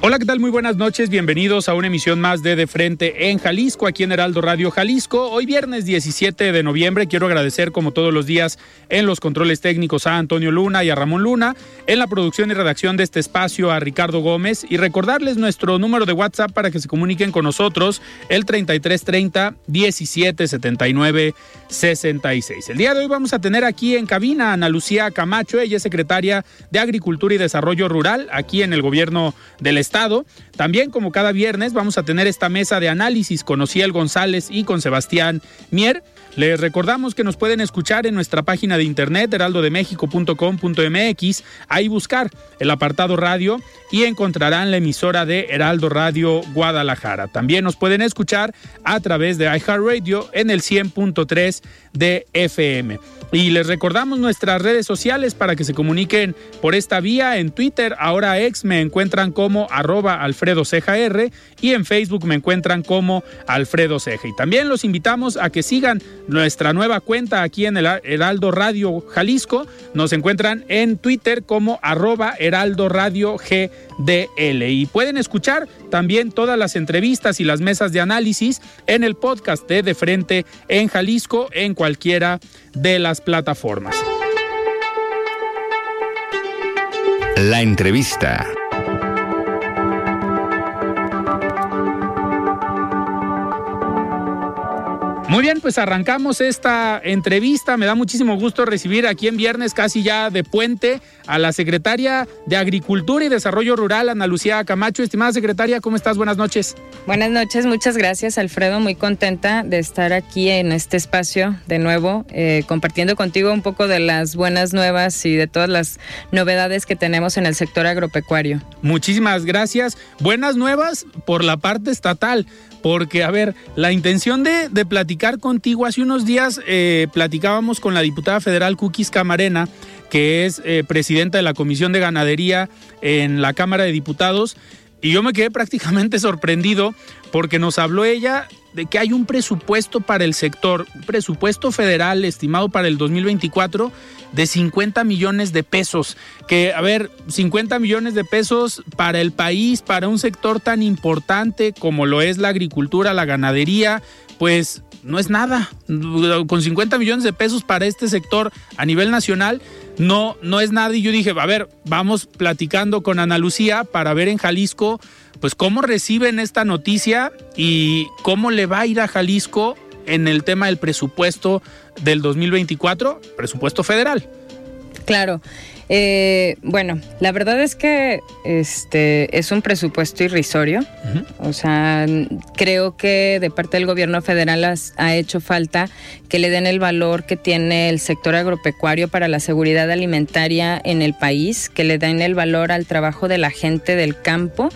Hola, ¿qué tal? Muy buenas noches. Bienvenidos a una emisión más de De Frente en Jalisco, aquí en Heraldo Radio Jalisco. Hoy viernes 17 de noviembre quiero agradecer como todos los días en los controles técnicos a Antonio Luna y a Ramón Luna, en la producción y redacción de este espacio a Ricardo Gómez y recordarles nuestro número de WhatsApp para que se comuniquen con nosotros, el 3330 1779 66. El día de hoy vamos a tener aquí en cabina a Ana Lucía Camacho, ella es secretaria de Agricultura y Desarrollo Rural aquí en el gobierno del Estado. También, como cada viernes, vamos a tener esta mesa de análisis con Ociel González y con Sebastián Mier. Les recordamos que nos pueden escuchar en nuestra página de internet heraldodemexico.com.mx, ahí buscar el apartado radio y encontrarán la emisora de Heraldo Radio Guadalajara. También nos pueden escuchar a través de iHeartRadio en el 100.3 de FM. Y les recordamos nuestras redes sociales para que se comuniquen por esta vía. En Twitter, ahora ex, me encuentran como arroba Alfredo R y en Facebook me encuentran como Alfredo Ceja. Y también los invitamos a que sigan nuestra nueva cuenta aquí en el Heraldo Radio Jalisco. Nos encuentran en Twitter como arroba Heraldo Radio GDL. Y pueden escuchar también todas las entrevistas y las mesas de análisis en el podcast de De Frente en Jalisco en cualquiera de las plataformas. La entrevista. Muy bien, pues arrancamos esta entrevista. Me da muchísimo gusto recibir aquí en viernes, casi ya de puente, a la secretaria de Agricultura y Desarrollo Rural, Ana Lucía Camacho. Estimada secretaria, ¿cómo estás? Buenas noches. Buenas noches, muchas gracias, Alfredo. Muy contenta de estar aquí en este espacio de nuevo, eh, compartiendo contigo un poco de las buenas nuevas y de todas las novedades que tenemos en el sector agropecuario. Muchísimas gracias. Buenas nuevas por la parte estatal porque, a ver, la intención de, platicar contigo, hace unos días eh, platicábamos con la diputada federal Cookies Camarena, que es eh, presidenta de la Comisión de Ganadería en la Cámara de Diputados, y yo me quedé prácticamente sorprendido porque nos habló ella de que hay un presupuesto para el sector, un presupuesto federal estimado para el 2024 de 50 millones de pesos. Que, a ver, 50 millones de pesos para el país, para un sector tan importante como lo es la agricultura, la ganadería, pues no es nada. Con 50 millones de pesos para este sector a nivel nacional, no, no es nada. Y yo dije, a ver, vamos platicando con Ana Lucía para ver en Jalisco, pues cómo reciben esta noticia y cómo le va a ir a Jalisco en el tema del presupuesto del 2024, presupuesto federal. Claro. Eh, bueno, la verdad es que este es un presupuesto irrisorio. O sea, creo que de parte del gobierno federal ha hecho falta que le den el valor que tiene el sector agropecuario para la seguridad alimentaria en el país, que le den el valor al trabajo de la gente del campo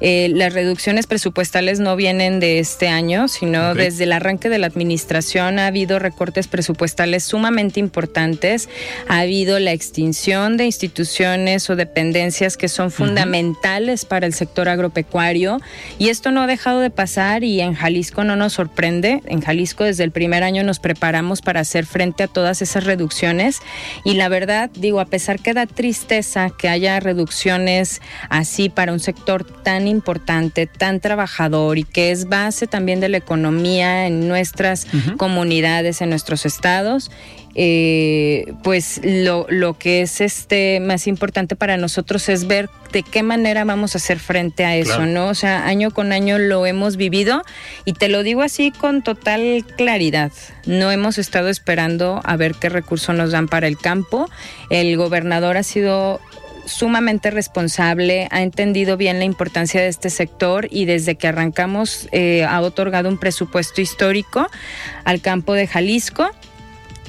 eh, las reducciones presupuestales no vienen de este año, sino desde el arranque de la administración ha habido recortes presupuestales sumamente importantes, ha habido la extinción de instituciones o dependencias que son fundamentales para el sector agropecuario y esto no ha dejado de pasar y en Jalisco no nos sorprende. En Jalisco desde el primer año nos preparamos para hacer frente a todas esas reducciones y la verdad digo, a pesar que da tristeza que haya reducciones así para un sector tan importante, tan trabajador y que es base también de la economía en nuestras comunidades, en nuestros estados eh, pues lo, lo que es este más importante para nosotros es ver de qué manera vamos a hacer frente a eso, ¿no? O sea, año con año lo hemos vivido y te lo digo así con total claridad. No hemos estado esperando a ver qué recursos nos dan para el campo. El gobernador ha sido sumamente responsable, ha entendido bien la importancia de este sector y desde que arrancamos eh, ha otorgado un presupuesto histórico al campo de Jalisco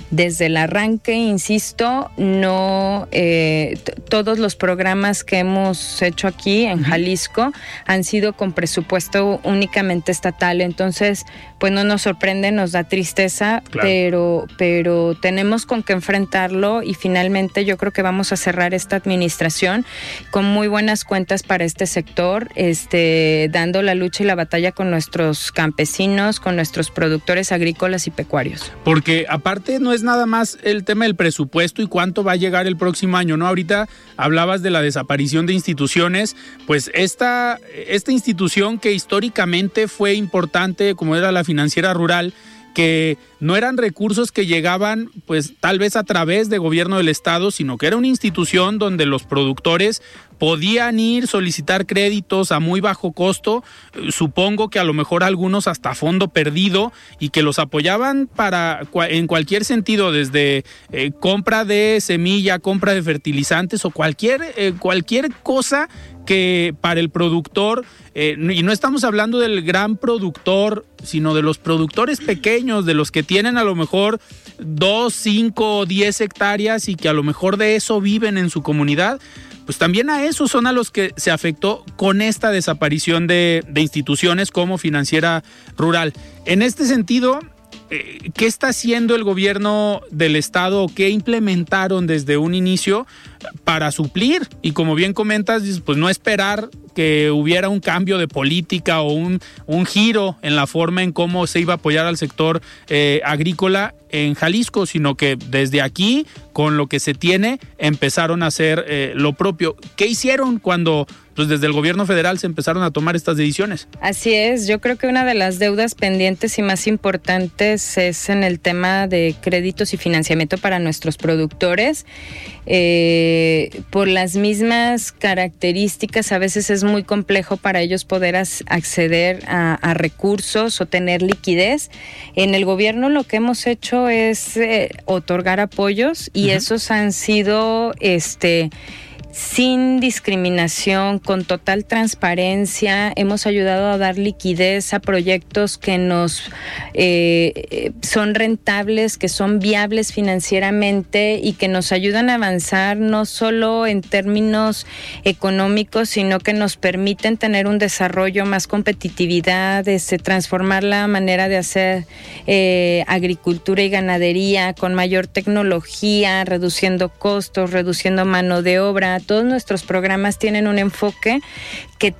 desde el arranque, insisto, no eh, todos los programas que hemos hecho aquí en Jalisco han sido con presupuesto únicamente estatal. Entonces, pues no nos sorprende, nos da tristeza, pero, pero tenemos con qué enfrentarlo y finalmente yo creo que vamos a cerrar esta administración con muy buenas cuentas para este sector, este, dando la lucha y la batalla con nuestros campesinos, con nuestros productores agrícolas y pecuarios. Porque aparte no es nada más el tema del presupuesto y cuánto va a llegar el próximo año, ¿no? Ahorita hablabas de la desaparición de instituciones, pues esta, esta institución que históricamente fue importante, como era la financiera rural, que no eran recursos que llegaban pues tal vez a través de gobierno del estado, sino que era una institución donde los productores podían ir solicitar créditos a muy bajo costo, eh, supongo que a lo mejor algunos hasta fondo perdido y que los apoyaban para en cualquier sentido desde eh, compra de semilla, compra de fertilizantes o cualquier eh, cualquier cosa que para el productor, y no estamos hablando del gran productor, sino de los productores pequeños, de los que tienen a lo mejor dos, cinco, diez hectáreas y que a lo mejor de eso viven en su comunidad, pues también a esos son a los que se afectó con esta desaparición de, de instituciones como financiera rural. En este sentido, eh, ¿qué está haciendo el gobierno del estado? ¿Qué implementaron desde un inicio para suplir? Y como bien comentas, pues no esperar que hubiera un cambio de política o un, giro en la forma en cómo se iba a apoyar al sector eh, agrícola en Jalisco, sino que desde aquí, con lo que se tiene, empezaron a hacer eh, lo propio. ¿Qué hicieron cuando pues desde el gobierno federal se empezaron a tomar estas decisiones. Así es, yo creo que una de las deudas pendientes y más importantes es en el tema de créditos y financiamiento para nuestros productores. Eh, por las mismas características, a veces es muy complejo para ellos poder acceder a, recursos o tener liquidez. En el gobierno lo que hemos hecho es eh, otorgar apoyos y esos han sido este sin discriminación, con total transparencia. Hemos ayudado a dar liquidez a proyectos que nos eh, son rentables, que son viables financieramente y que nos ayudan a avanzar no solo en términos económicos, sino que nos permiten tener un desarrollo, más competitividad, este, transformar la manera de hacer eh, agricultura y ganadería con mayor tecnología, reduciendo costos, reduciendo mano de obra todos nuestros programas tienen un enfoque que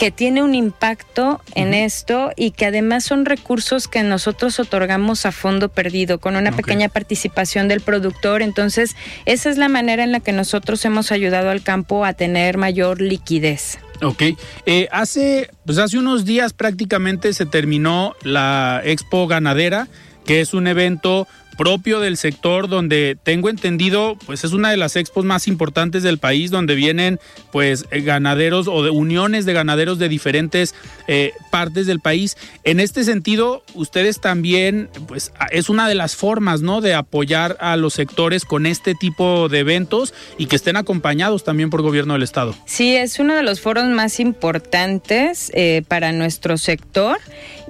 que tiene un impacto en esto y que además son recursos que nosotros otorgamos a fondo perdido, con una pequeña participación del productor. Entonces, esa es la manera en la que nosotros hemos ayudado al campo a tener mayor liquidez. Ok, eh, hace, pues hace unos días prácticamente se terminó la Expo Ganadera, que es un evento propio del sector donde tengo entendido pues es una de las expos más importantes del país donde vienen pues eh, ganaderos o de uniones de ganaderos de diferentes eh, partes del país. En este sentido ustedes también pues es una de las formas no de apoyar a los sectores con este tipo de eventos y que estén acompañados también por gobierno del estado. Sí es uno de los foros más importantes eh, para nuestro sector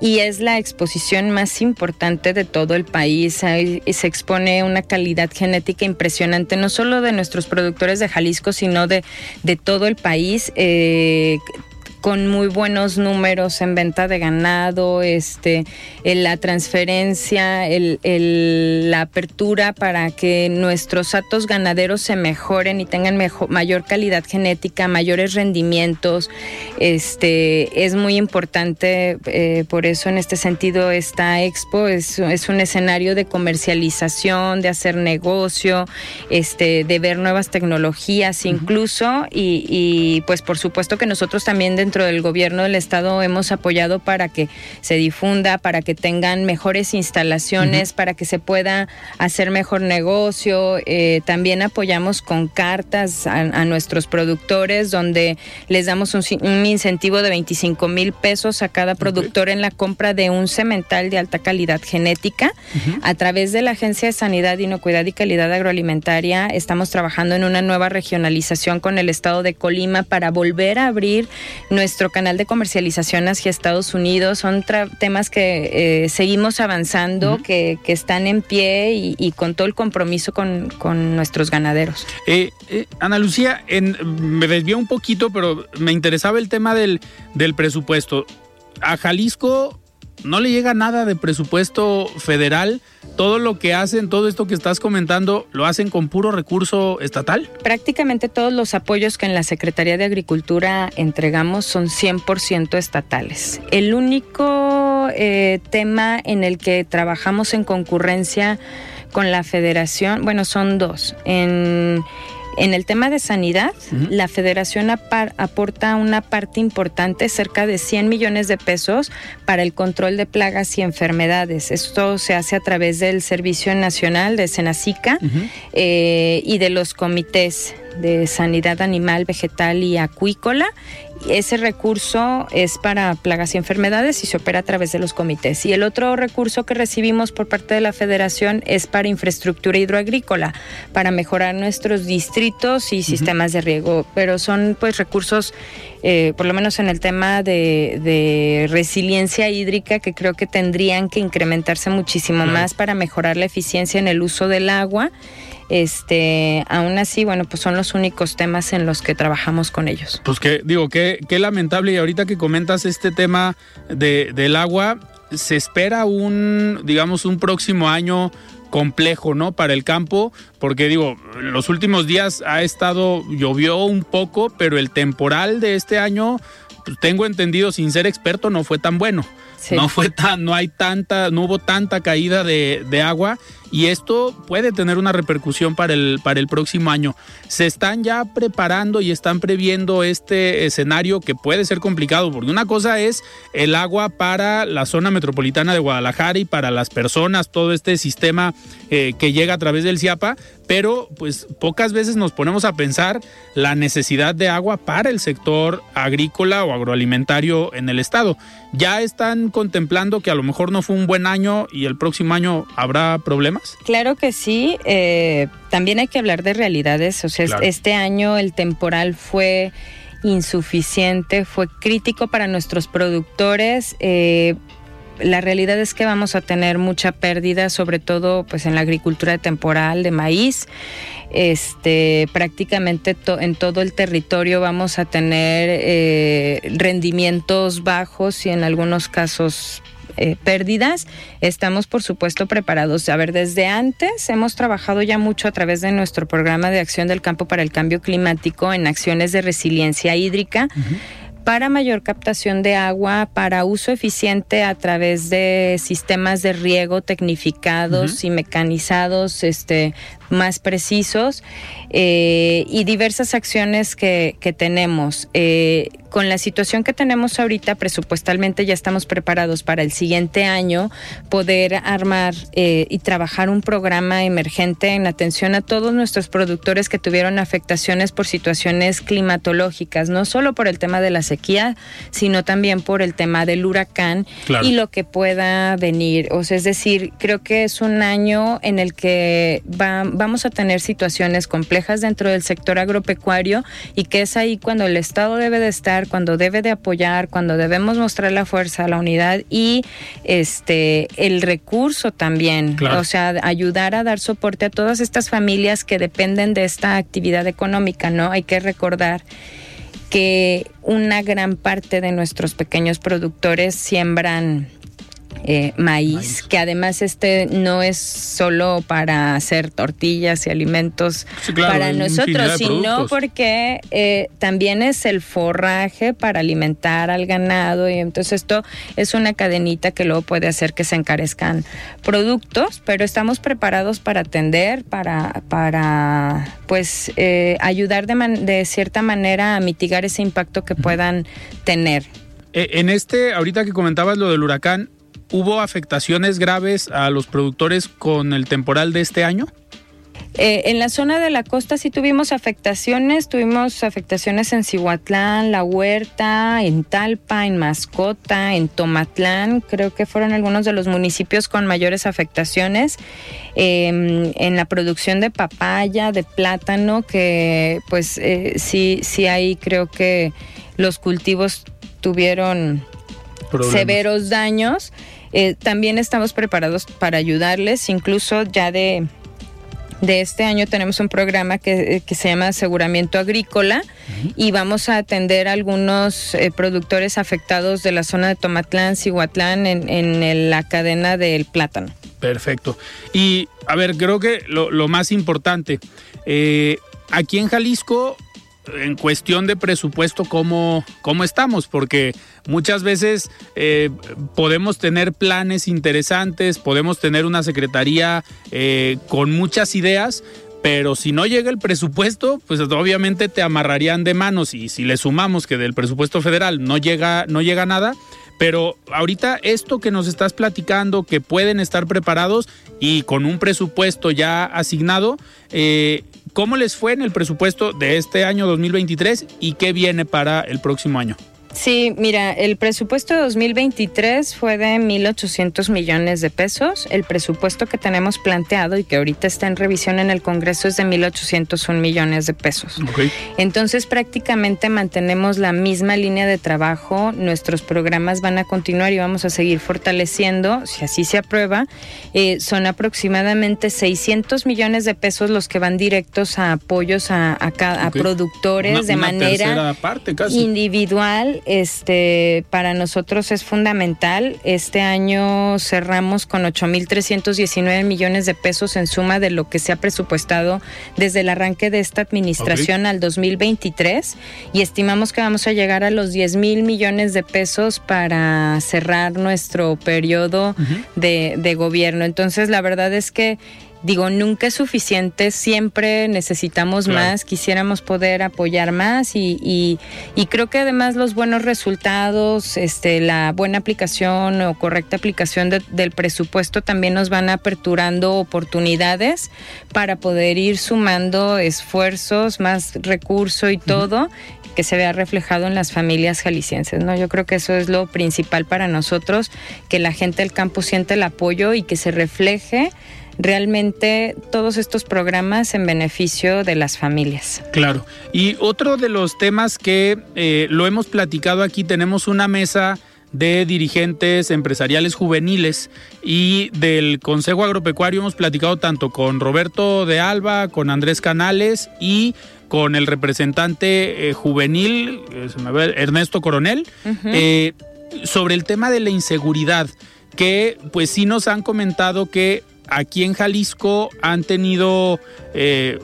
y es la exposición más importante de todo el país. Ahí se expone una calidad genética impresionante, no solo de nuestros productores de Jalisco, sino de, de todo el país. Eh, con muy buenos números en venta de ganado, este, la transferencia, el, la apertura para que nuestros atos ganaderos se mejoren y tengan mejor, mayor calidad genética, mayores rendimientos. Este, es muy importante, eh, por eso en este sentido esta expo es, es un escenario de comercialización, de hacer negocio, este, de ver nuevas tecnologías incluso y, y pues por supuesto que nosotros también dentro del gobierno del estado hemos apoyado para que se difunda, para que tengan mejores instalaciones, para que se pueda hacer mejor negocio. Eh, también apoyamos con cartas a, nuestros productores donde les damos un, incentivo de 25 mil pesos a cada productor en la compra de un cemental de alta calidad genética. A través de la Agencia de Sanidad, Inocuidad y Calidad Agroalimentaria estamos trabajando en una nueva regionalización con el estado de Colima para volver a abrir nuestro canal de comercialización hacia Estados Unidos. Son temas que eh, seguimos avanzando, que, están en pie y, con todo el compromiso con, nuestros ganaderos. Eh, eh, Ana Lucía, en, me desvió un poquito, pero me interesaba el tema del, del presupuesto. A Jalisco no le llega nada de presupuesto federal. Todo lo que hacen, todo esto que estás comentando, lo hacen con puro recurso estatal. Prácticamente todos los apoyos que en la Secretaría de Agricultura entregamos son 100% estatales. El único eh, tema en el que trabajamos en concurrencia con la federación, bueno, son dos. En en el tema de sanidad, la federación aporta una parte importante, cerca de 100 millones de pesos, para el control de plagas y enfermedades. Esto se hace a través del Servicio Nacional de Senacica eh, y de los comités de sanidad animal, vegetal y acuícola ese recurso es para plagas y enfermedades y se opera a través de los comités. Y el otro recurso que recibimos por parte de la federación es para infraestructura hidroagrícola, para mejorar nuestros distritos y sistemas de riego. Pero son pues recursos, eh, por lo menos en el tema de, resiliencia hídrica, que creo que tendrían que incrementarse muchísimo más para mejorar la eficiencia en el uso del agua este, aún así, bueno, pues son los únicos temas en los que trabajamos con ellos. Pues que, digo, qué, qué lamentable. Y ahorita que comentas este tema de, del agua, se espera un, digamos, un próximo año complejo, ¿no? Para el campo, porque digo, los últimos días ha estado, llovió un poco, pero el temporal de este año, pues, tengo entendido, sin ser experto, no fue tan bueno. No fue tan, no hay tanta, no hubo tanta caída de, de agua y esto puede tener una repercusión para el, para el próximo año. Se están ya preparando y están previendo este escenario que puede ser complicado, porque una cosa es el agua para la zona metropolitana de Guadalajara y para las personas, todo este sistema eh, que llega a través del CIAPA, pero pues pocas veces nos ponemos a pensar la necesidad de agua para el sector agrícola o agroalimentario en el estado. Ya están contemplando que a lo mejor no fue un buen año y el próximo año habrá problemas. Claro que sí. Eh, también hay que hablar de realidades. O sea, este año el temporal fue insuficiente, fue crítico para nuestros productores. Eh, la realidad es que vamos a tener mucha pérdida, sobre todo pues en la agricultura temporal de maíz. Este, prácticamente en todo el territorio vamos a tener eh, rendimientos bajos y en algunos casos eh, pérdidas, estamos por supuesto preparados. A ver, desde antes hemos trabajado ya mucho a través de nuestro programa de acción del campo para el cambio climático en acciones de resiliencia hídrica para mayor captación de agua, para uso eficiente a través de sistemas de riego tecnificados y mecanizados, este, más precisos eh, y diversas acciones que, que tenemos. Eh, con la situación que tenemos ahorita, presupuestalmente ya estamos preparados para el siguiente año poder armar eh, y trabajar un programa emergente en atención a todos nuestros productores que tuvieron afectaciones por situaciones climatológicas, no solo por el tema de la sequía, sino también por el tema del huracán y lo que pueda venir. O sea, es decir, creo que es un año en el que va, vamos a tener situaciones complejas dentro del sector agropecuario y que es ahí cuando el Estado debe de estar, cuando debe de apoyar, cuando debemos mostrar la fuerza, la unidad y este el recurso también, o sea, ayudar a dar soporte a todas estas familias que dependen de esta actividad económica, ¿no? Hay que recordar que una gran parte de nuestros pequeños productores siembran eh, maíz, que además este no es solo para hacer tortillas y alimentos para nosotros, sino porque eh, también es el forraje para alimentar al ganado y entonces esto es una cadenita que luego puede hacer que se encarezcan productos, pero estamos preparados para atender, para, para pues eh, ayudar de, de cierta manera a mitigar ese impacto que puedan tener. En este, ahorita que comentabas lo del huracán, ¿Hubo afectaciones graves a los productores con el temporal de este año? Eh, en la zona de la costa sí tuvimos afectaciones, tuvimos afectaciones en Cihuatlán, La Huerta, en Talpa, en Mascota, en Tomatlán, creo que fueron algunos de los municipios con mayores afectaciones. Em, en la producción de papaya, de plátano, que pues eh, sí, sí ahí creo que los cultivos tuvieron severos daños. Eh, también estamos preparados para ayudarles, incluso ya de, de este año tenemos un programa que, eh, se llama Aseguramiento Agrícola y vamos a atender a algunos eh, productores afectados de la zona de Tomatlán, Cihuatlán, en, en la cadena del plátano. Perfecto. Y a ver, creo que lo, lo más importante, aquí en Jalisco en cuestión de presupuesto cómo, cómo estamos, porque muchas veces eh, podemos tener planes interesantes, podemos tener una secretaría eh, con muchas ideas, pero si no llega el presupuesto, pues obviamente te amarrarían de manos y si le sumamos que del presupuesto federal no llega, no llega nada, pero ahorita esto que nos estás platicando, que pueden estar preparados y con un presupuesto ya asignado, eh, ¿cómo les fue en el presupuesto de este año 2023 y qué viene para el próximo año? Sí, mira, el presupuesto de 2023 fue de 1.800 millones de pesos. El presupuesto que tenemos planteado y que ahorita está en revisión en el Congreso es de 1.801 millones de pesos. Entonces prácticamente mantenemos la misma línea de trabajo. Nuestros programas van a continuar y vamos a seguir fortaleciendo, si así se aprueba. Eh, son aproximadamente 600 millones de pesos los que van directos a apoyos a, a, productores de manera individual este, para nosotros es fundamental. Este año cerramos con 8.319 millones de pesos en suma de lo que se ha presupuestado desde el arranque de esta administración al 2023 y estimamos que vamos a llegar a los 10 mil millones de pesos para cerrar nuestro periodo de, de gobierno. Entonces, la verdad es que digo, nunca es suficiente, siempre necesitamos más, quisiéramos poder apoyar más y, y, creo que además los buenos resultados, este, la buena aplicación o correcta aplicación del presupuesto también nos van aperturando oportunidades para poder ir sumando esfuerzos, más recurso y todo. que se vea reflejado en las familias jaliscienses, ¿no? Yo creo que eso es lo principal para nosotros, que la gente del campo siente el apoyo y que se refleje realmente todos estos programas en beneficio de las familias. Claro. Y otro de los temas que eh, lo hemos platicado aquí, tenemos una mesa de dirigentes empresariales juveniles y del Consejo Agropecuario hemos platicado tanto con Roberto de Alba, con Andrés Canales y con el representante eh, juvenil, eh, Ernesto Coronel, sobre el tema de la inseguridad, que pues sí nos han comentado que aquí en Jalisco han tenido, eh,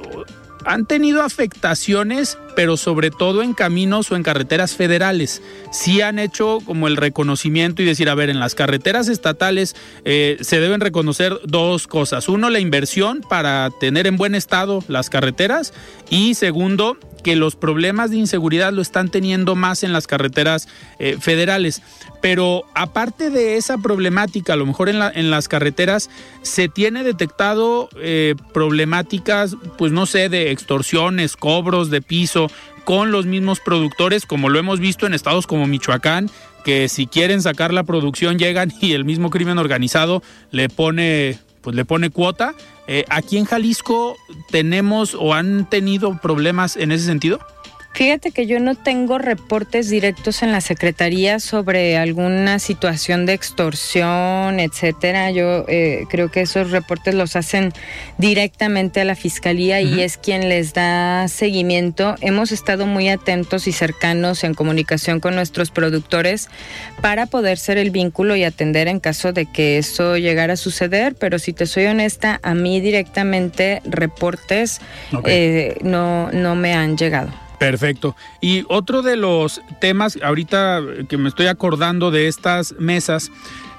han tenido afectaciones, pero sobre todo en caminos o en carreteras federales. Sí han hecho como el reconocimiento y decir, a ver, en las carreteras estatales eh, se deben reconocer dos cosas. Uno, la inversión para tener en buen estado las carreteras y segundo, que los problemas de inseguridad lo están teniendo más en las carreteras eh, federales. Pero aparte de esa problemática, a lo mejor en, las carreteras se tiene detectado eh, problemáticas, pues no sé, de extorsiones, cobros de piso con los mismos productores, como lo hemos visto en estados como Michoacán, que si quieren sacar la producción llegan y el mismo crimen organizado le pone pues le pone cuota. Eh, ¿Aquí en Jalisco tenemos o han tenido problemas en ese sentido? Fíjate que yo no tengo reportes directos en la Secretaría sobre alguna situación de extorsión, etcétera. Yo eh, creo que esos reportes los hacen directamente a la Fiscalía y es quien les da seguimiento. Hemos estado muy atentos y cercanos en comunicación con nuestros productores para poder ser el vínculo y atender en caso de que eso llegara a suceder. Pero si te soy honesta, a mí directamente reportes eh, no, no me han llegado. Perfecto. Y otro de los temas, ahorita que me estoy acordando de estas mesas,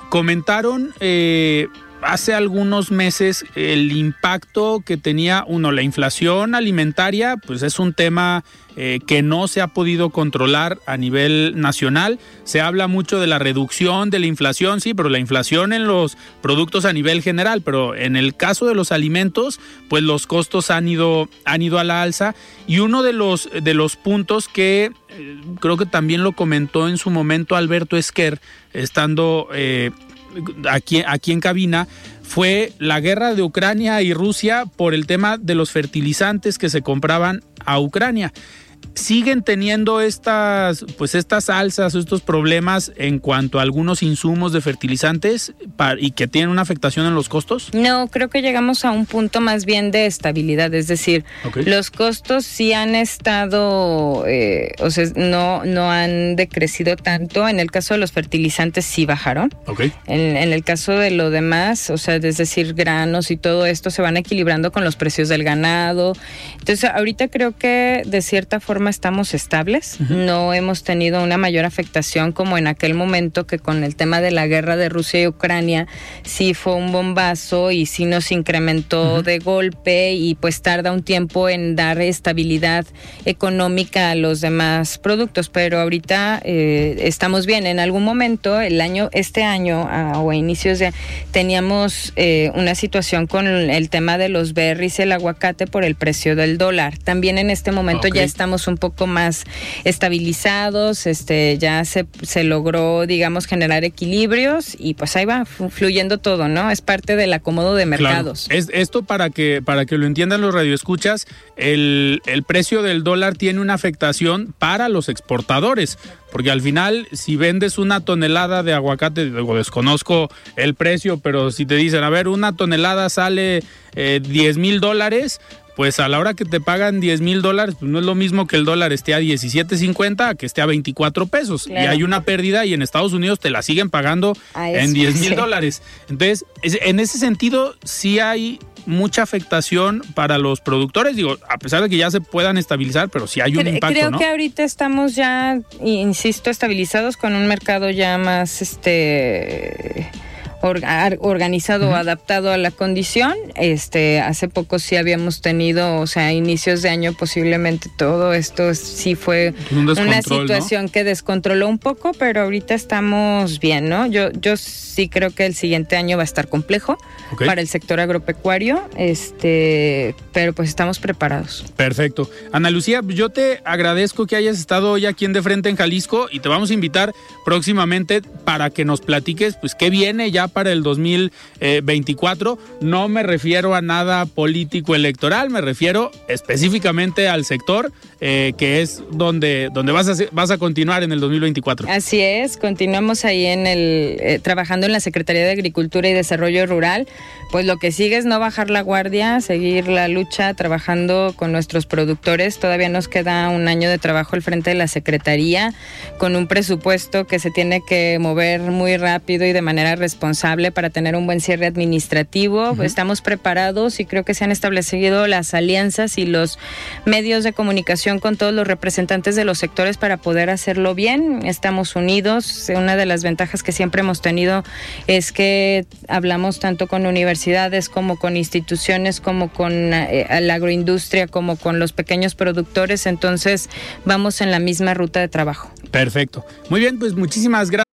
comentaron eh, hace algunos meses el impacto que tenía, uno, la inflación alimentaria, pues es un tema eh, que no se ha podido controlar a nivel nacional. Se habla mucho de la reducción de la inflación, sí, pero la inflación en los productos a nivel general, pero en el caso de los alimentos, pues los costos han ido, han ido a la alza. Y uno de los, de los puntos que eh, creo que también lo comentó en su momento Alberto Esquer, estando eh, aquí, aquí en cabina, fue la guerra de Ucrania y Rusia por el tema de los fertilizantes que se compraban a Ucrania siguen teniendo estas, pues estas alzas, estos problemas en cuanto a algunos insumos de fertilizantes y que tienen una afectación en los costos? No, creo que llegamos a un punto más bien de estabilidad, es decir, los costos sí han estado, eh, o sea, no, no han decrecido tanto. En el caso de los fertilizantes sí bajaron. En, en el caso de lo demás, o sea, es decir, granos y todo esto se van equilibrando con los precios del ganado. Entonces, ahorita creo que de cierta forma estamos estables, no hemos tenido una mayor afectación como en aquel momento que con el tema de la guerra de Rusia y Ucrania sí fue un bombazo y sí nos incrementó de golpe y pues tarda un tiempo en dar estabilidad económica a los demás productos, pero ahorita eh, estamos bien. En algún momento, el año, este año o a inicios de, teníamos eh, una situación con el tema de los berries, el aguacate por el precio del dólar. También en este momento ya estamos un poco más estabilizados, este, ya se, se logró, digamos, generar equilibrios y pues ahí va fluyendo todo, ¿no? Es parte del acomodo de mercados. Es, esto para que, para que lo entiendan los radioescuchas, el, el precio del dólar tiene una afectación para los exportadores. Porque al final, si vendes una tonelada de aguacate, luego desconozco el precio, pero si te dicen, a ver, una tonelada sale eh, 10 mil dólares, pues a la hora que te pagan 10 mil dólares, pues no es lo mismo que el dólar esté a 17.50 a que esté a 24 pesos. Y hay una pérdida y en Estados Unidos te la siguen pagando en 10 mil dólares. Entonces, en ese sentido, sí hay mucha afectación para los productores, digo, a pesar de que ya se puedan estabilizar, pero sí hay un impacto, Creo que ahorita estamos ya, insisto, estabilizados con un mercado ya más, este organizado o adaptado a la condición. Este, hace poco sí habíamos tenido, o sea, a inicios de año posiblemente todo esto sí fue una situación que descontroló un poco, pero ahorita estamos bien, ¿no? Yo, yo sí creo que el siguiente año va a estar complejo para el sector agropecuario, este, pero pues estamos preparados. Perfecto. Ana Lucía, yo te agradezco que hayas estado hoy aquí en De Frente en Jalisco y te vamos a invitar próximamente para que nos platiques pues qué viene ya para el 2024. No me refiero a nada político electoral, me refiero específicamente al sector eh, que es donde, donde vas, a, vas a continuar en el 2024. Así es, continuamos ahí en el, eh, trabajando en la Secretaría de Agricultura y Desarrollo Rural. Pues lo que sigue es no bajar la guardia, seguir la lucha, trabajando con nuestros productores. Todavía nos queda un año de trabajo al frente de la Secretaría, con un presupuesto que se tiene que mover muy rápido y de manera responsable para tener un buen cierre administrativo. Estamos preparados y creo que se han establecido las alianzas y los medios de comunicación con todos los representantes de los sectores para poder hacerlo bien. Estamos unidos. Una de las ventajas que siempre hemos tenido es que hablamos tanto con universidades como con instituciones, como con eh, la agroindustria, como con los pequeños productores. Entonces vamos en la misma ruta de trabajo. Perfecto. Muy bien, pues muchísimas gracias.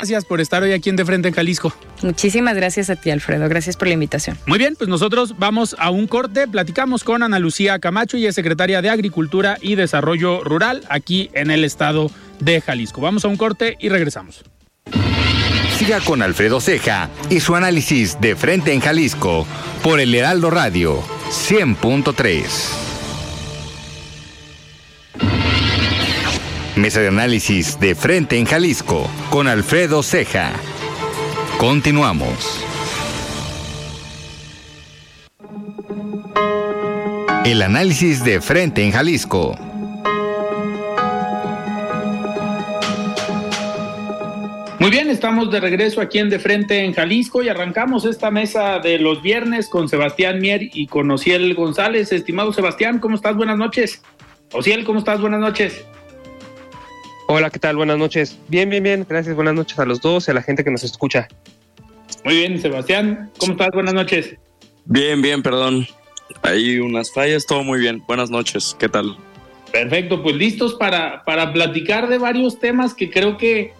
Gracias por estar hoy aquí en De Frente en Jalisco. Muchísimas gracias a ti, Alfredo. Gracias por la invitación. Muy bien, pues nosotros vamos a un corte. Platicamos con Ana Lucía Camacho, y es secretaria de Agricultura y Desarrollo Rural aquí en el estado de Jalisco. Vamos a un corte y regresamos. Siga con Alfredo Ceja y su análisis de frente en Jalisco por el Heraldo Radio 100.3. Mesa de análisis de frente en Jalisco con Alfredo Ceja. Continuamos. El análisis de frente en Jalisco. Muy bien, estamos de regreso aquí en De Frente en Jalisco y arrancamos esta mesa de los viernes con Sebastián Mier y con Ociel González. Estimado Sebastián, ¿cómo estás? Buenas noches. Ociel, ¿cómo estás? Buenas noches. Hola, ¿qué tal? Buenas noches. Bien, bien, bien. Gracias. Buenas noches a los dos y a la gente que nos escucha. Muy bien, Sebastián, ¿cómo estás? Buenas noches. Bien, bien, perdón. Hay unas fallas, todo muy bien. Buenas noches, ¿qué tal? Perfecto, pues listos para, para platicar de varios temas que creo que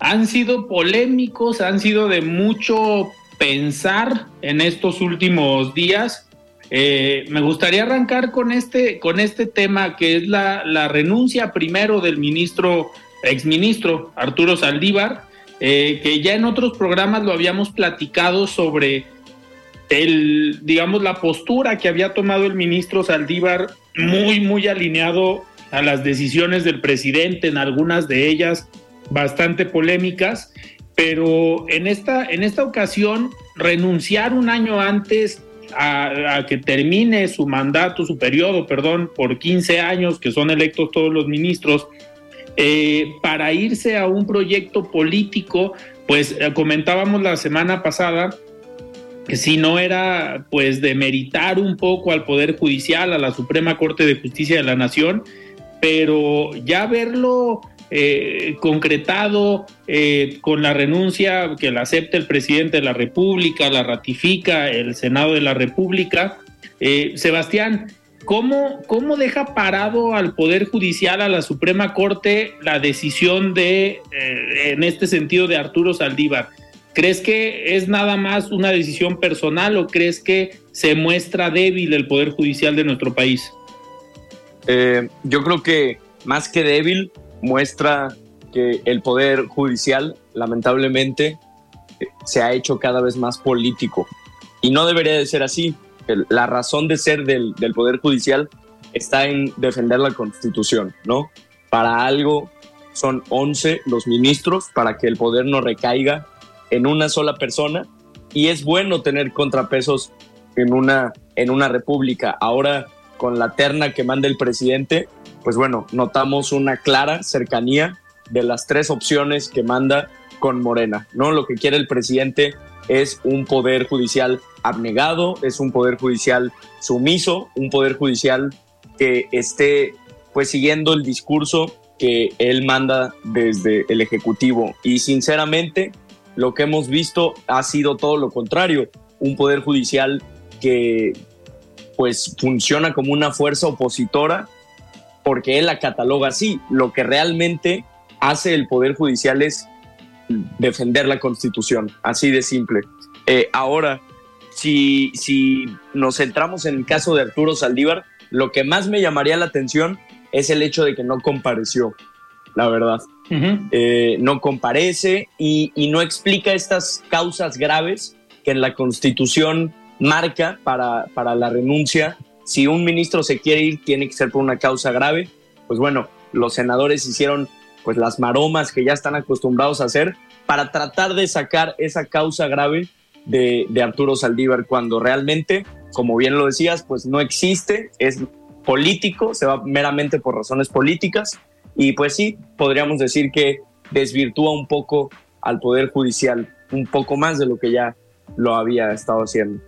han sido polémicos, han sido de mucho pensar en estos últimos días. Eh, me gustaría arrancar con este, con este tema que es la, renuncia primero del ministro, exministro Arturo Saldívar, eh, que ya en otros programas lo habíamos platicado sobre el, digamos, la postura que había tomado el ministro Saldívar, muy, muy alineado a las decisiones del presidente, en algunas de ellas bastante polémicas, pero en esta, en esta ocasión renunciar un año antes a, a, que termine su mandato, su periodo, perdón, por 15 años, que son electos todos los ministros, eh, para irse a un proyecto político, pues eh, comentábamos la semana pasada que si no era pues de meritar un poco al Poder Judicial, a la Suprema Corte de Justicia de la Nación, pero ya verlo eh, concretado eh, con la renuncia que la acepta el presidente de la República, la ratifica el Senado de la República. Eh, Sebastián, ¿cómo, ¿cómo deja parado al Poder Judicial, a la Suprema Corte, la decisión de, en este sentido, de Arturo Saldívar? ¿Crees que es nada más una decisión personal o crees que se muestra débil el Poder Judicial de nuestro país? Yo creo que más que débil, muestra que el Poder Judicial, lamentablemente, se ha hecho cada vez más político. Y no debería de ser así. La razón de ser del, del, Poder Judicial está en defender la Constitución, ¿no? Para algo son 11 los ministros, para que el poder no recaiga en una sola persona. Y es bueno tener contrapesos en una, en una república. Ahora, con la terna que manda el presidente, pues bueno, notamos una clara cercanía de las tres opciones que manda con Morena, ¿no? Lo que quiere el presidente es un poder judicial abnegado, es un poder judicial sumiso, un poder judicial que esté pues siguiendo el discurso que él manda desde el Ejecutivo. Y sinceramente, lo que hemos visto ha sido todo lo contrario, un poder judicial que pues funciona como una fuerza opositora porque él la cataloga así. Lo que realmente hace el Poder Judicial es defender la Constitución, así de simple. Eh, ahora, si, si nos centramos en el caso de Arturo Saldívar, lo que más me llamaría la atención es el hecho de que no compareció, la verdad. Uh -huh. eh, no comparece y, y no explica estas causas graves que en la Constitución marca para, para la renuncia si un ministro se quiere ir, tiene que ser por una causa grave. Pues bueno, los senadores hicieron pues las maromas que ya están acostumbrados a hacer para tratar de sacar esa causa grave de, Arturo Saldívar cuando realmente como bien lo decías, pues no existe, es político, se va meramente por razones políticas y pues sí, podríamos decir que desvirtúa un poco al Poder Judicial, un poco más de lo que ya lo había estado haciendo.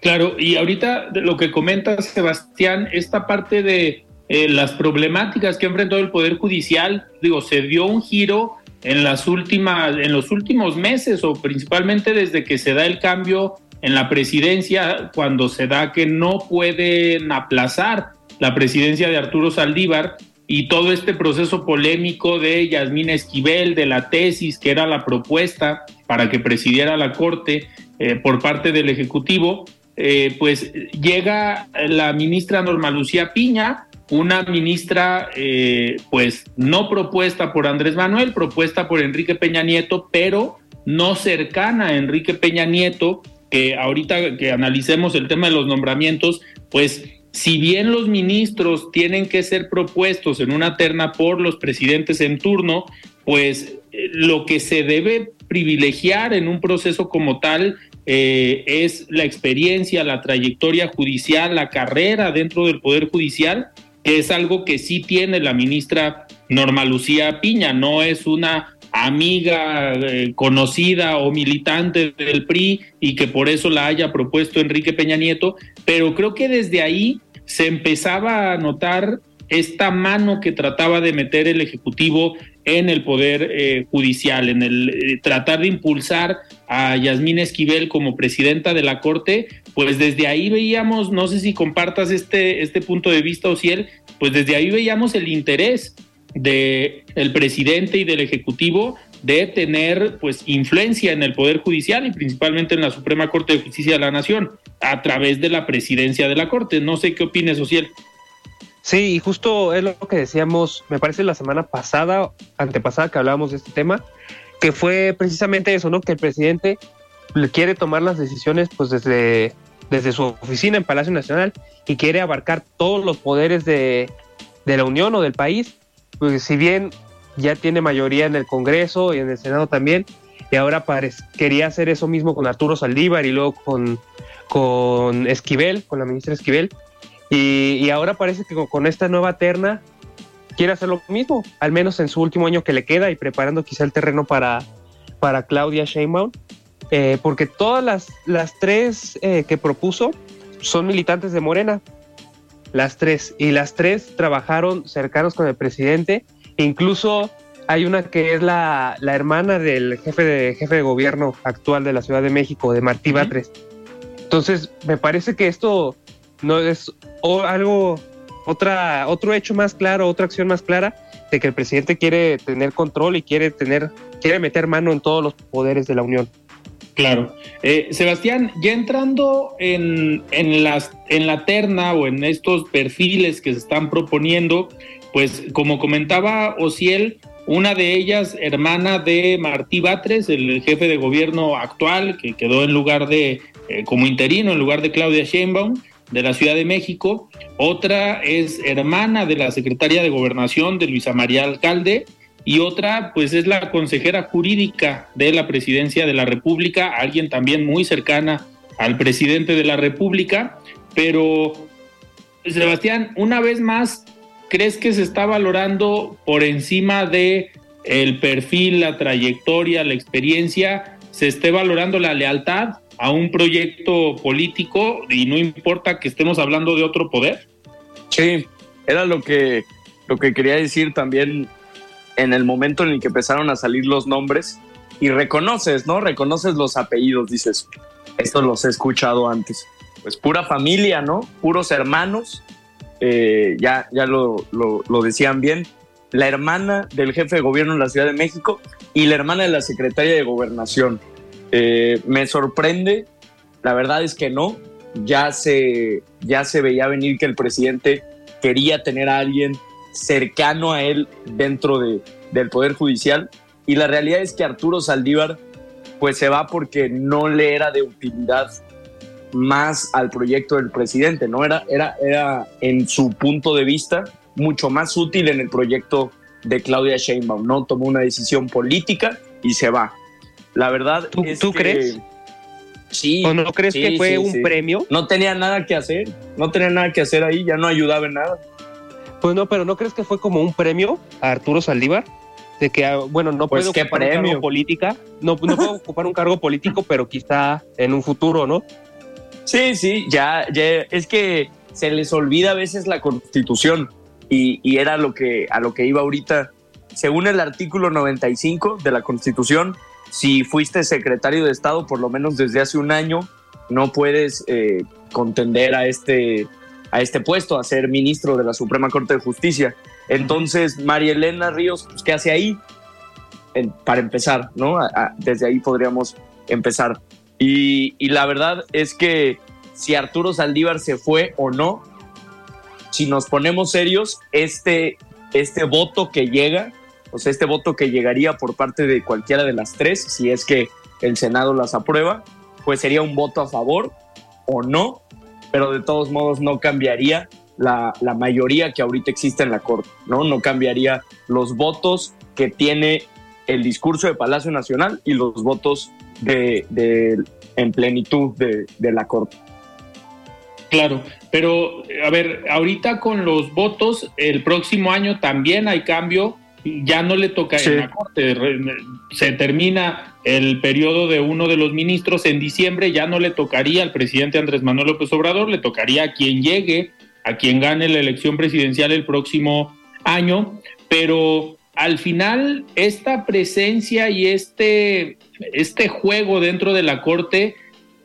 Claro, y ahorita lo que comenta Sebastián, esta parte de eh, las problemáticas que ha enfrentado el Poder Judicial, digo, se dio un giro en las últimas, en los últimos meses, o principalmente desde que se da el cambio en la presidencia, cuando se da que no pueden aplazar la presidencia de Arturo Saldívar y todo este proceso polémico de Yasmín Esquivel, de la tesis que era la propuesta para que presidiera la Corte eh, por parte del Ejecutivo, eh, pues llega la ministra Norma Lucía Piña, una ministra eh, pues no propuesta por Andrés Manuel, propuesta por Enrique Peña Nieto, pero no cercana a Enrique Peña Nieto, que ahorita que analicemos el tema de los nombramientos, pues si bien los ministros tienen que ser propuestos en una terna por los presidentes en turno, pues eh, lo que se debe privilegiar en un proceso como tal eh, es la experiencia, la trayectoria judicial, la carrera dentro del Poder Judicial, que es algo que sí tiene la ministra Norma Lucía Piña, no es una amiga eh, conocida o militante del PRI y que por eso la haya propuesto Enrique Peña Nieto, pero creo que desde ahí se empezaba a notar esta mano que trataba de meter el Ejecutivo en el Poder eh, Judicial, en el tratar de impulsar a Yasmín Esquivel como presidenta de la Corte, pues desde ahí veíamos, no sé si compartas este, este punto de vista, o si él, pues desde ahí veíamos el interés del el presidente y del Ejecutivo de tener pues influencia en el Poder Judicial y principalmente en la Suprema Corte de Justicia de la Nación a través de la presidencia de la Corte. No sé qué opines, Ociel. Sí, y justo es lo que decíamos, me parece la semana pasada, antepasada que hablábamos de este tema, que fue precisamente eso, ¿no? Que el presidente quiere tomar las decisiones pues desde, desde su oficina en Palacio Nacional y quiere abarcar todos los poderes de, de la Unión o del país, pues si bien ya tiene mayoría en el Congreso y en el Senado también, y ahora quería hacer eso mismo con Arturo Saldívar y luego con, con Esquivel, con la ministra Esquivel, y, y ahora parece que con, con esta nueva terna quiere hacer lo mismo, al menos en su último año que le queda y preparando quizá el terreno para, para Claudia Sheinbaum, eh, porque todas las, las tres eh, que propuso son militantes de Morena, las tres, y las tres trabajaron cercanos con el presidente, incluso hay una que es la, la hermana del jefe de, jefe de gobierno actual de la Ciudad de México, de Martí Batres. Entonces, me parece que esto no es o algo otra, otro hecho más claro, otra acción más clara de que el presidente quiere tener control y quiere tener, quiere meter mano en todos los poderes de la Unión. Claro. Eh, Sebastián, ya entrando en, en, las, en la terna o en estos perfiles que se están proponiendo, pues como comentaba Ociel, una de ellas, hermana de Martí Batres, el jefe de gobierno actual, que quedó en lugar de, eh, como interino, en lugar de Claudia Sheinbaum, de la Ciudad de México, otra es hermana de la secretaria de Gobernación de Luisa María Alcalde. Y otra pues es la consejera jurídica de la Presidencia de la República, alguien también muy cercana al presidente de la República, pero Sebastián, una vez más, ¿crees que se está valorando por encima de el perfil, la trayectoria, la experiencia, se esté valorando la lealtad a un proyecto político y no importa que estemos hablando de otro poder? Sí, era lo que, lo que quería decir también en el momento en el que empezaron a salir los nombres y reconoces, ¿no? Reconoces los apellidos, dices, esto los he escuchado antes. Pues pura familia, ¿no? Puros hermanos, eh, ya, ya lo, lo, lo decían bien, la hermana del jefe de gobierno en la Ciudad de México y la hermana de la secretaria de gobernación. Eh, me sorprende, la verdad es que no, ya se, ya se veía venir que el presidente quería tener a alguien cercano a él dentro de, del Poder Judicial y la realidad es que Arturo Saldívar pues se va porque no le era de utilidad más al proyecto del presidente, ¿no? Era, era, era en su punto de vista mucho más útil en el proyecto de Claudia Sheinbaum, ¿no? Tomó una decisión política y se va. La verdad ¿Tú, es ¿tú que, crees? Sí. ¿O no crees sí, que fue sí, un sí. premio? No tenía nada que hacer. No tenía nada que hacer ahí. Ya no ayudaba en nada. Pues no, pero ¿no crees que fue como un premio a Arturo Saldívar? De que, ah, bueno, no Pues, puedo ¿qué ocupar un premio? cargo política, no, no puedo ocupar un cargo político, pero quizá en un futuro, ¿no? Sí, sí, ya, ya, es que se les olvida a veces la constitución y, y era lo que, a lo que iba ahorita. Según el artículo 95 de la constitución, si fuiste secretario de Estado por lo menos desde hace un año, no puedes eh, contender a este, a este puesto, a ser ministro de la Suprema Corte de Justicia. Entonces, María Elena Ríos, pues, ¿qué hace ahí? En- para empezar, ¿no? A- a- desde ahí podríamos empezar. Y, y la verdad es que si Arturo Saldívar se fue o no, si nos ponemos serios, este, este voto que llega, o sea, este voto que llegaría por parte de cualquiera de las tres, si es que el Senado las aprueba, pues sería un voto a favor o no, pero de todos modos no cambiaría la, la mayoría que ahorita existe en la Corte, ¿no? No cambiaría los votos que tiene el discurso de Palacio Nacional y los votos de, de- en plenitud de, de la Corte. Claro, pero a ver, ahorita con los votos, el próximo año también hay cambio, ya no le toca Sí. en la Corte, se termina el periodo de uno de los ministros en diciembre, ya no le tocaría al presidente Andrés Manuel López Obrador, le tocaría a quien llegue, a quien gane la elección presidencial el próximo año, pero al final esta presencia y este, este juego dentro de la Corte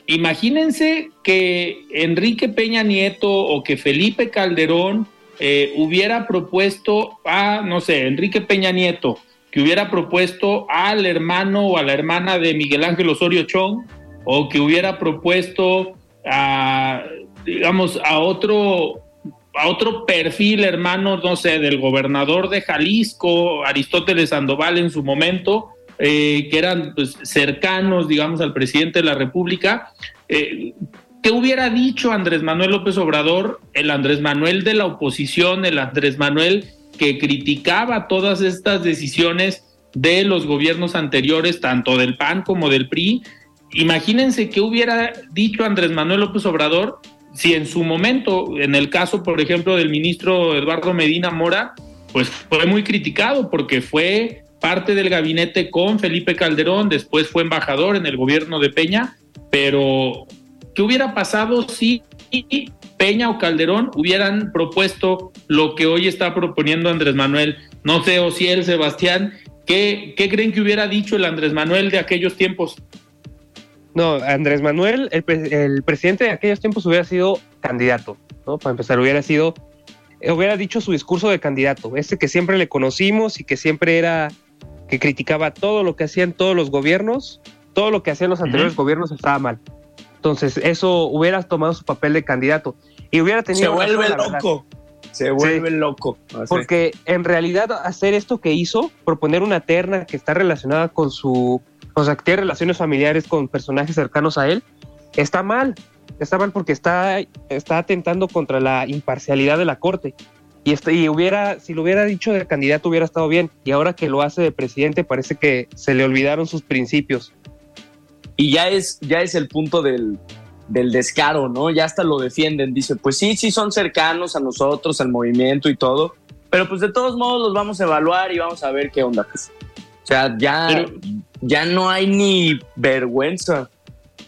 Imagínense que Enrique Peña Nieto o que Felipe Calderón eh, hubiera propuesto a, no sé, Enrique Peña Nieto, que hubiera propuesto al hermano o a la hermana de Miguel Ángel Osorio Chong, o que hubiera propuesto a, digamos, a otro, a otro perfil hermano, no sé, del gobernador de Jalisco, Aristóteles Sandoval en su momento, eh, que eran pues, cercanos, digamos, al presidente de la República. Eh, ¿Qué hubiera dicho Andrés Manuel López Obrador, el Andrés Manuel de la oposición, el Andrés Manuel que criticaba todas estas decisiones de los gobiernos anteriores, tanto del PAN como del PRI? Imagínense qué hubiera dicho Andrés Manuel López Obrador si en su momento, en el caso, por ejemplo, del ministro Eduardo Medina Mora, pues fue muy criticado porque fue parte del gabinete con Felipe Calderón, después fue embajador en el gobierno de Peña, pero ¿qué hubiera pasado si Peña o Calderón hubieran propuesto lo que hoy está proponiendo Andrés Manuel? No sé, Ociel, Sebastián, ¿qué, ¿qué creen que hubiera dicho el Andrés Manuel de aquellos tiempos? No, Andrés Manuel, el, pre- el presidente de aquellos tiempos hubiera sido candidato, ¿no? Para empezar, hubiera sido, hubiera dicho su discurso de candidato, ese que siempre le conocimos y que siempre era, que criticaba todo lo que hacían todos los gobiernos, todo lo que hacían los anteriores gobiernos estaba mal. Entonces, eso hubiera tomado su papel de candidato y hubiera Se tenido... razón, vuelve loco. Se vuelve loco. Así. Porque en realidad hacer esto que hizo, proponer una terna que está relacionada con su, o sea, que tiene relaciones familiares con personajes cercanos a él, está mal. Está mal porque está, está atentando contra la imparcialidad de la corte. Y, este, y hubiera, si lo hubiera dicho de candidato hubiera estado bien. Y ahora que lo hace de presidente parece que se le olvidaron sus principios. Y ya es, ya es el punto del, del descaro, ¿no? Ya hasta lo defienden, dice, pues sí, sí son cercanos a nosotros, al movimiento y todo, pero pues de todos modos los vamos a evaluar y vamos a ver qué onda. pues. O sea, ya, Pero- ya no hay ni vergüenza.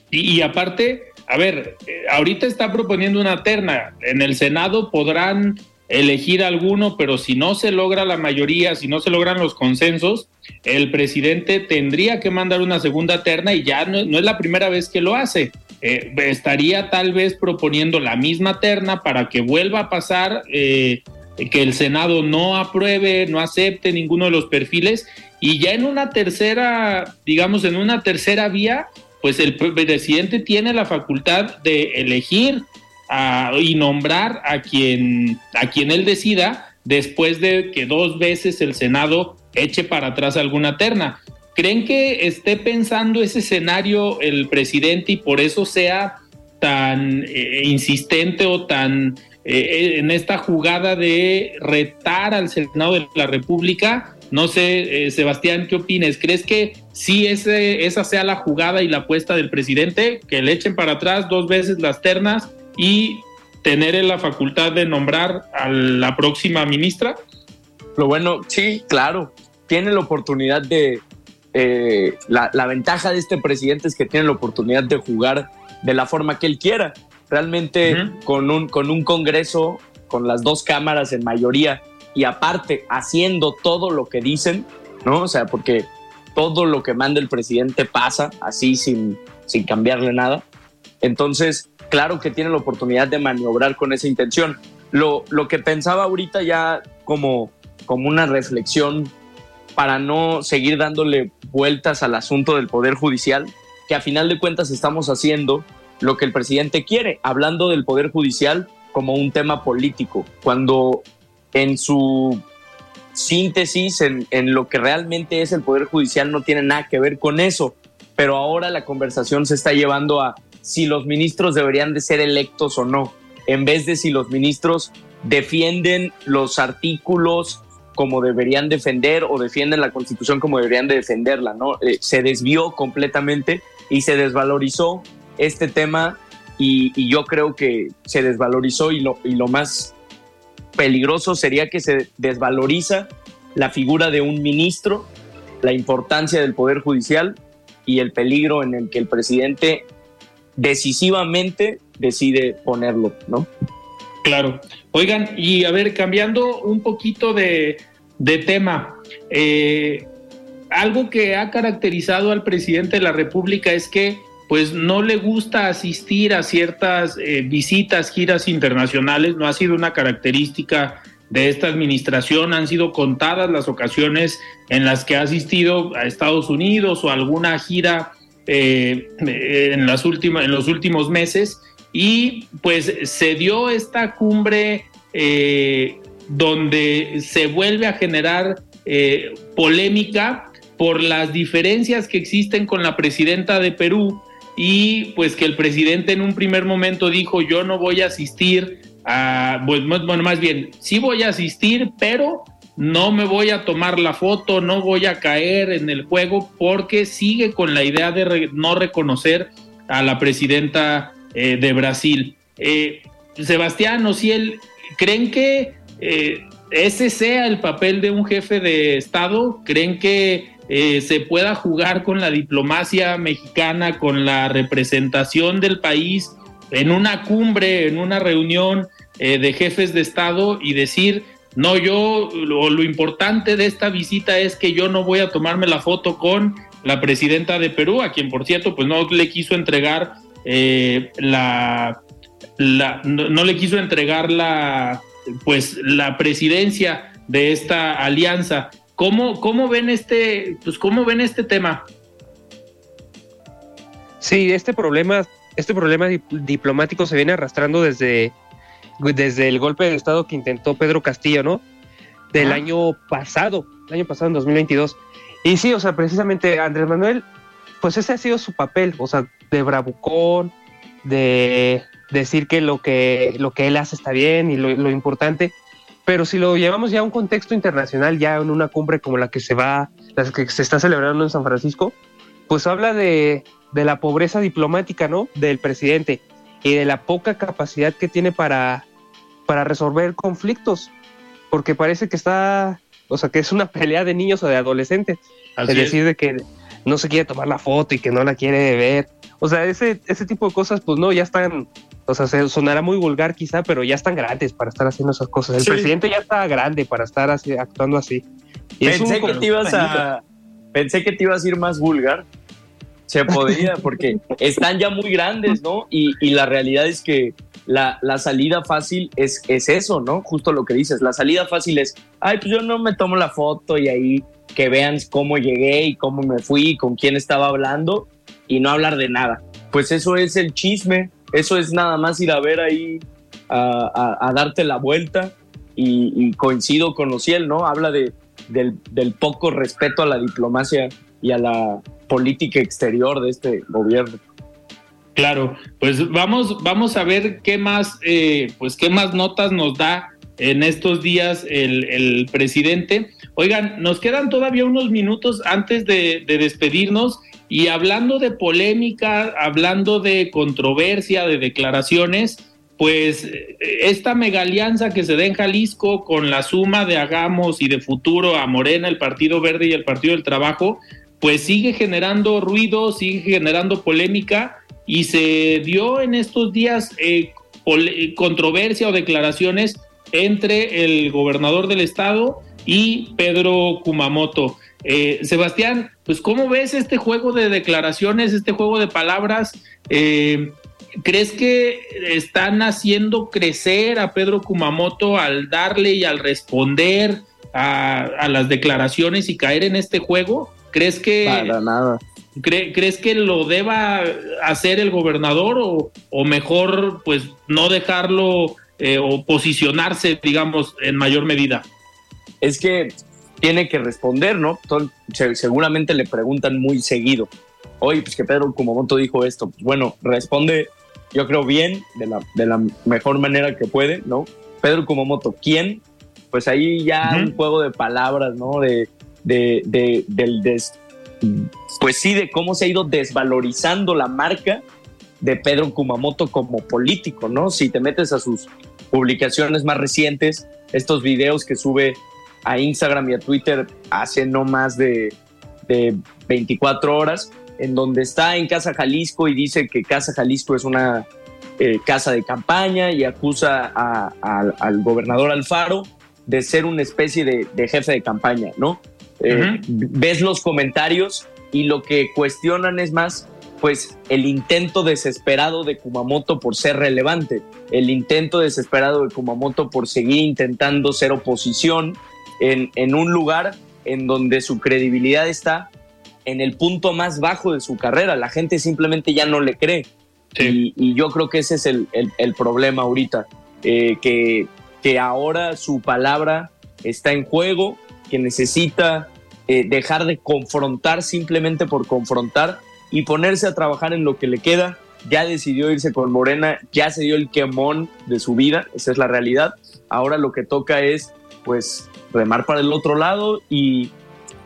Y, y aparte, a ver, eh, ahorita está proponiendo una terna. En el Senado podrán elegir alguno, pero si no se logra la mayoría, si no se logran los consensos, el presidente tendría que mandar una segunda terna y ya no, es la primera vez que lo hace. Eh, estaría tal vez proponiendo la misma terna para que vuelva a pasar, eh, que el Senado no apruebe, no acepte ninguno de los perfiles y ya en una tercera, digamos, en una tercera vía, pues el presidente tiene la facultad de elegir a- y nombrar a quien, a quien él decida después de que dos veces el Senado eche para atrás alguna terna. ¿Creen que esté pensando ese escenario el presidente y por eso sea tan eh, insistente o tan eh, en esta jugada de retar al Senado de la República No sé, eh, Sebastián, ¿qué opinas? ¿Crees que sí ese, esa sea la jugada y la apuesta del presidente? Que le echen para atrás dos veces las ternas y tener la facultad de nombrar a la próxima ministra? Lo bueno, sí, claro. Tiene la oportunidad de... Eh, la, la ventaja de este presidente es que tiene la oportunidad de jugar de la forma que él quiera. Realmente con, un, con un Congreso, con las dos cámaras en mayoría y aparte haciendo todo lo que dicen, ¿no? O sea, porque todo lo que manda el presidente pasa así sin, sin cambiarle nada. Entonces, claro que tiene la oportunidad de maniobrar con esa intención. Lo, lo que pensaba ahorita ya como, como una reflexión para no seguir dándole vueltas al asunto del Poder Judicial, que a final de cuentas estamos haciendo lo que el presidente quiere, hablando del Poder Judicial como un tema político, cuando en su síntesis, en, en, lo que realmente es el Poder Judicial, no tiene nada que ver con eso. Pero ahora la conversación se está llevando a si los ministros deberían de ser electos o no, en vez de si los ministros defienden los artículos como deberían defender o defienden la Constitución como deberían de defenderla, ¿no? Eh, se desvió completamente y se desvalorizó este tema y, y, yo creo que se desvalorizó y lo, y lo más peligroso sería que se desvaloriza la figura de un ministro, la importancia del Poder Judicial y el peligro en el que el presidente decisivamente decide ponerlo, ¿no? Claro. Oigan, y a ver, cambiando un poquito de, tema, eh, algo que ha caracterizado al presidente de la República es que pues no le gusta asistir a ciertas eh, visitas, giras internacionales, no ha sido una característica de esta administración, han sido contadas las ocasiones en las que ha asistido a Estados Unidos o alguna gira eh, en, los últimos meses. Y pues se dio esta cumbre eh, donde se vuelve a generar eh, polémica por las diferencias que existen con la presidenta de Perú. Y pues que el presidente en un primer momento dijo yo no voy a asistir a, pues, bueno, más bien, sí voy a asistir, pero no me voy a tomar la foto, no voy a caer en el juego porque sigue con la idea de re, no reconocer a la presidenta eh, de Brasil. Eh, Sebastián Ociel, ¿creen que eh, ese sea el papel de un jefe de Estado? ¿Creen que eh, se pueda jugar con la diplomacia mexicana, con la representación del país en una cumbre, en una reunión de jefes de Estado y decir, no, yo, lo, importante de esta visita es que yo no voy a tomarme la foto con la presidenta de Perú, a quien por cierto, pues no le quiso entregar eh, la, la no, no le quiso entregar la, pues la presidencia de esta alianza. ¿Cómo, cómo ven este, pues cómo ven este tema? Sí, este problema, este problema diplomático se viene arrastrando desde, desde el golpe de estado que intentó Pedro Castillo, ¿no? Del ah. año pasado, el año pasado en 2022. Y sí, o sea, precisamente Andrés Manuel, pues ese ha sido su papel, o sea, de bravucón, de decir que lo que, lo que él hace está bien y lo, lo importante pero si lo llevamos ya a un contexto internacional, ya en una cumbre como la que se va, la que se está celebrando en San Francisco, pues habla de, de la pobreza diplomática, ¿no? Del presidente y de la poca capacidad que tiene para, para resolver conflictos, porque parece que está, o sea, que es una pelea de niños o de adolescentes, Así es decir, de que no se quiere tomar la foto y que no la quiere ver. O sea, ese, ese tipo de cosas, pues no, ya están o sea, se sonará muy vulgar quizá, pero ya están grandes para estar haciendo esas cosas. El sí. presidente ya está grande para estar así, actuando así. Y pensé, que te ibas a, pensé que te ibas a ir más vulgar. Se podría, porque están ya muy grandes, ¿no? Y, la realidad es que la, la, salida fácil es, es eso, ¿no? Justo lo que dices. La salida fácil es, ay, pues yo no me tomo la foto y ahí que vean cómo llegué y cómo me fui y con quién estaba hablando y no hablar de nada. Pues eso es el chisme, eso es nada más ir a ver ahí, a, darte la vuelta y, y, coincido con Ociel, ¿no? Habla de, del, del, poco respeto a la diplomacia y a la política exterior de este gobierno. Claro, pues vamos, vamos a ver qué más, eh, pues qué más notas nos da en estos días el, presidente. Oigan, nos quedan todavía unos minutos antes de, de despedirnos y hablando de polémica, hablando de controversia, de declaraciones, pues esta mega alianza que se da en Jalisco con la suma de Hagamos y de Futuro a Morena, el Partido Verde y el Partido del Trabajo, pues sigue generando ruido, sigue generando polémica y se dio en estos días eh, controversia o declaraciones entre el gobernador del estado y Pedro Kumamoto. Eh, Sebastián, pues ¿cómo ves este juego de declaraciones, este juego de palabras? Eh, ¿Crees que están haciendo crecer a Pedro Kumamoto al darle y al responder a, las declaraciones y caer en este juego? ¿Crees que... Para nada. ¿Crees que lo deba hacer el gobernador o, o mejor pues no dejarlo eh, o posicionarse, digamos, en mayor medida? Es que tiene que responder, ¿no? seguramente le preguntan muy seguido. Oye, pues que Pedro Kumamoto dijo esto. Pues bueno, responde yo creo bien, de la, de la mejor manera que puede, ¿no? Pedro Kumamoto, ¿quién? Pues ahí ya un juego de palabras, ¿no? De, de, de, del pues sí, de cómo se ha ido desvalorizando la marca de Pedro Kumamoto como político, ¿no? Si te metes a sus publicaciones más recientes, estos videos que sube a Instagram y a Twitter hace no más de, de 24 horas, en donde está en Casa Jalisco y dice que Casa Jalisco es una eh, casa de campaña y acusa al gobernador Alfaro de ser una especie de, jefe de campaña, ¿no? Eh, ves los comentarios y lo que cuestionan es más, pues, el intento desesperado de Kumamoto por ser relevante, el intento desesperado de Kumamoto por seguir intentando ser oposición en, en un lugar en donde su credibilidad está en el punto más bajo de su carrera. La gente simplemente ya no le cree. Y, yo creo que ese es el, problema ahorita, eh, que, que ahora su palabra está en juego, que necesita eh, dejar de confrontar simplemente por confrontar y ponerse a trabajar en lo que le queda. Ya decidió irse con Morena, ya se dio el quemón de su vida, esa es la realidad. Ahora lo que toca es, pues, remar para el otro lado y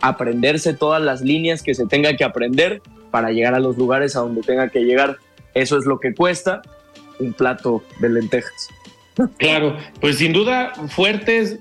aprenderse todas las líneas que se tenga que aprender para llegar a los lugares a donde tenga que llegar. Eso es lo que cuesta un plato de lentejas. Claro, pues sin duda fuertes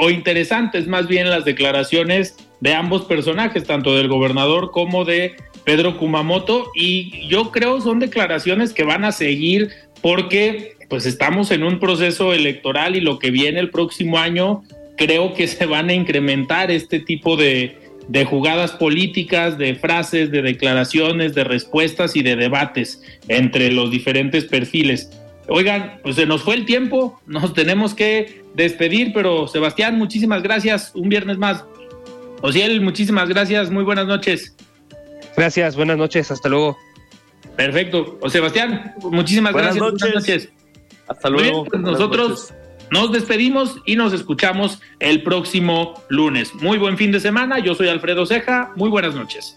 o interesantes más bien las declaraciones de ambos personajes, tanto del gobernador como de Pedro Kumamoto, y yo creo son declaraciones que van a seguir porque pues estamos en un proceso electoral y lo que viene el próximo año creo que se van a incrementar este tipo de, jugadas políticas, de frases, de declaraciones, de respuestas y de debates entre los diferentes perfiles. Oigan, pues se nos fue el tiempo, nos tenemos que despedir, pero Sebastián, muchísimas gracias, un viernes más. Ociel, muchísimas gracias, muy buenas noches. Gracias, buenas noches, hasta luego. Perfecto. O Sebastián, muchísimas gracias. Buenas noches. Hasta luego. Pues nosotros nos despedimos y nos escuchamos el próximo lunes. Muy buen fin de semana. Yo soy Alfredo Ceja. Muy buenas noches.